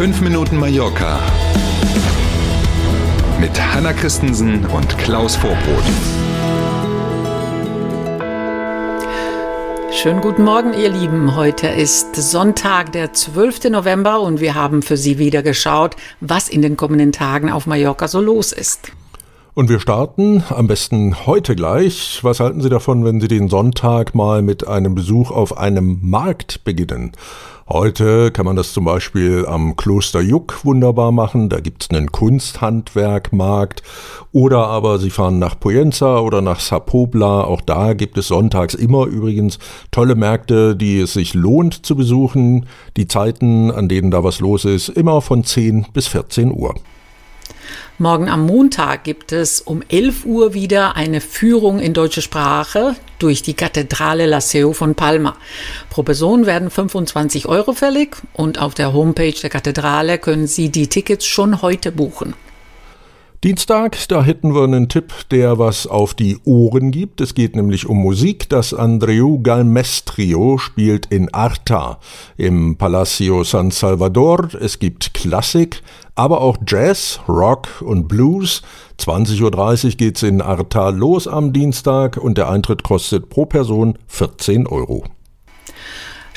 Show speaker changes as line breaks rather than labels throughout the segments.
5 Minuten Mallorca mit Hanna Christensen und Klaus Vorbrot.
Schönen guten Morgen, ihr Lieben. Heute ist Sonntag, der 12. November und wir haben für Sie wieder geschaut, was in den kommenden Tagen auf Mallorca so los ist.
Und wir starten am besten heute gleich. Was halten Sie davon, wenn Sie den Sonntag mal mit einem Besuch auf einem Markt beginnen? Heute kann man das zum Beispiel am Kloster Juck wunderbar machen. Da gibt's einen Kunsthandwerkmarkt. Oder aber Sie fahren nach Poyenza oder nach Sapobla. Auch da gibt es sonntags immer übrigens tolle Märkte, die es sich lohnt zu besuchen. Die Zeiten, an denen da was los ist, immer von 10 bis 14 Uhr.
Morgen am Montag gibt es um 11 Uhr wieder eine Führung in deutsche Sprache durch die Kathedrale Laseo von Palma. Pro Person werden 25 Euro fällig und auf der Homepage der Kathedrale können Sie die Tickets schon heute buchen.
Dienstag, da hätten wir einen Tipp, der was auf die Ohren gibt. Es geht nämlich um Musik. Das Andreu Galmestrio spielt in Arta im Palacio San Salvador. Es gibt Klassik, aber auch Jazz, Rock und Blues. 20.30 Uhr geht's in Arta los am Dienstag und der Eintritt kostet pro Person 14 Euro.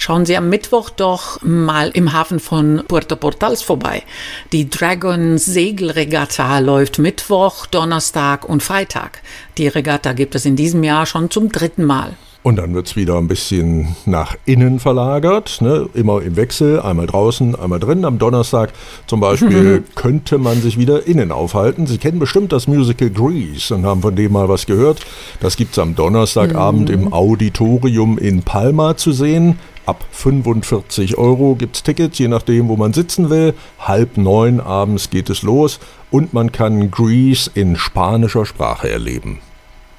Schauen Sie am Mittwoch doch mal im Hafen von Puerto Portals vorbei. Die Dragon Segelregatta läuft Mittwoch, Donnerstag und Freitag. Die Regatta gibt es in diesem Jahr schon zum dritten Mal.
Und dann wird's wieder ein bisschen nach innen verlagert, ne? immer im Wechsel, einmal draußen, einmal drin. Am Donnerstag zum Beispiel mhm. könnte man sich wieder innen aufhalten. Sie kennen bestimmt das Musical Grease und haben von dem mal was gehört. Das gibt's am Donnerstagabend mhm. im Auditorium in Palma zu sehen. Ab 45 Euro gibt es Tickets, je nachdem, wo man sitzen will. Halb neun abends geht es los und man kann Grease in spanischer Sprache erleben.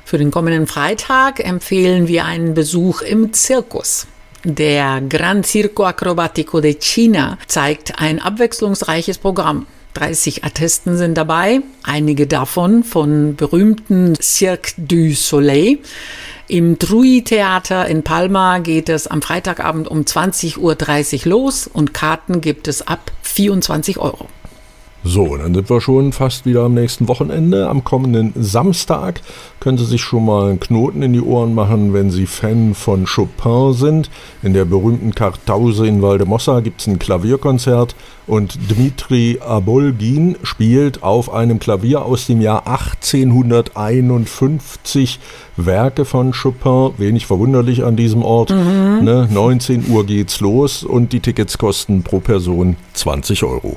Für den kommenden Freitag empfehlen wir einen Besuch im Zirkus. Der Gran Circo Acrobatico de China zeigt ein abwechslungsreiches Programm. 30 Artisten sind dabei, einige davon von berühmten Cirque du Soleil. Im Trui-Theater in Palma geht es am Freitagabend um 20.30 Uhr los und Karten gibt es ab 24 Euro.
So, dann sind wir schon fast wieder am nächsten Wochenende. Am kommenden Samstag können Sie sich schon mal einen Knoten in die Ohren machen, wenn Sie Fan von Chopin sind. In der berühmten Kartause in Valdemossa gibt es ein Klavierkonzert und Dmitri Abolgin spielt auf einem Klavier aus dem Jahr 1851 Werke von Chopin. Wenig verwunderlich an diesem Ort. Mhm. Ne, 19 Uhr geht's los und die Tickets kosten pro Person 20 Euro.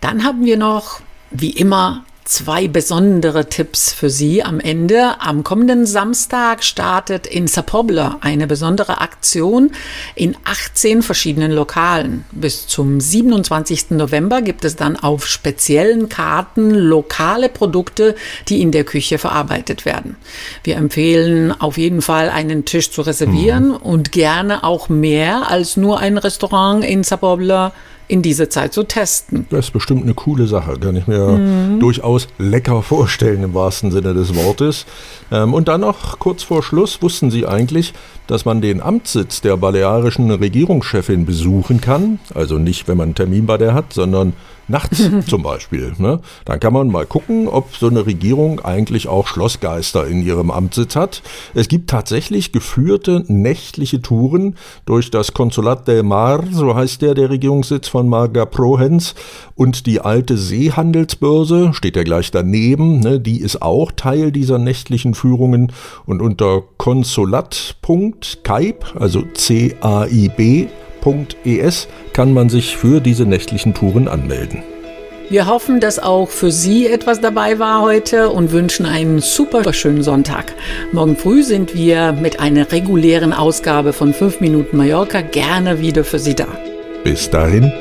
Dann haben wir noch, wie immer, zwei besondere Tipps für Sie am Ende. Am kommenden Samstag startet in Sapobla eine besondere Aktion in 18 verschiedenen Lokalen. Bis zum 27. November gibt es dann auf speziellen Karten lokale Produkte, die in der Küche verarbeitet werden. Wir empfehlen auf jeden Fall einen Tisch zu reservieren mhm. und gerne auch mehr als nur ein Restaurant in Sapobla in dieser Zeit zu testen.
Das ist bestimmt eine coole Sache, kann ich mir mhm. durchaus lecker vorstellen im wahrsten Sinne des Wortes. Ähm, und dann noch kurz vor Schluss, wussten Sie eigentlich, dass man den Amtssitz der balearischen Regierungschefin besuchen kann? Also nicht, wenn man einen Termin bei der hat, sondern nachts zum Beispiel. Ne? Dann kann man mal gucken, ob so eine Regierung eigentlich auch Schlossgeister in ihrem Amtssitz hat. Es gibt tatsächlich geführte nächtliche Touren durch das Konsulat del Mar, so heißt der, der Regierungssitz von Marga Prohens, und die alte Seehandelsbörse, steht ja gleich daneben, ne? die ist auch Teil dieser nächtlichen Führungen und unter konsulat.caib, also C-A-I-B, www.es kann man sich für diese nächtlichen Touren anmelden.
Wir hoffen, dass auch für Sie etwas dabei war heute und wünschen einen super schönen Sonntag. Morgen früh sind wir mit einer regulären Ausgabe von 5 Minuten Mallorca gerne wieder für Sie da.
Bis dahin.